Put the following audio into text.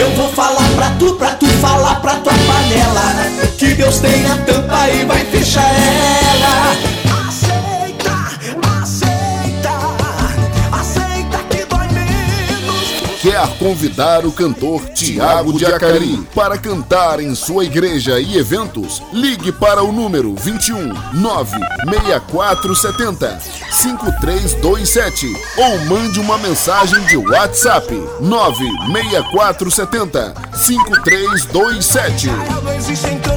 Eu vou falar pra tu, pra tu falar pra tua panela. Que Deus tenha tampa e vai fechar ela. Quer convidar o cantor Tiago de Acari para cantar em sua igreja e eventos? Ligue para o número 21 96470 5327 ou mande uma mensagem de WhatsApp 96470 5327. Não existe encantamento.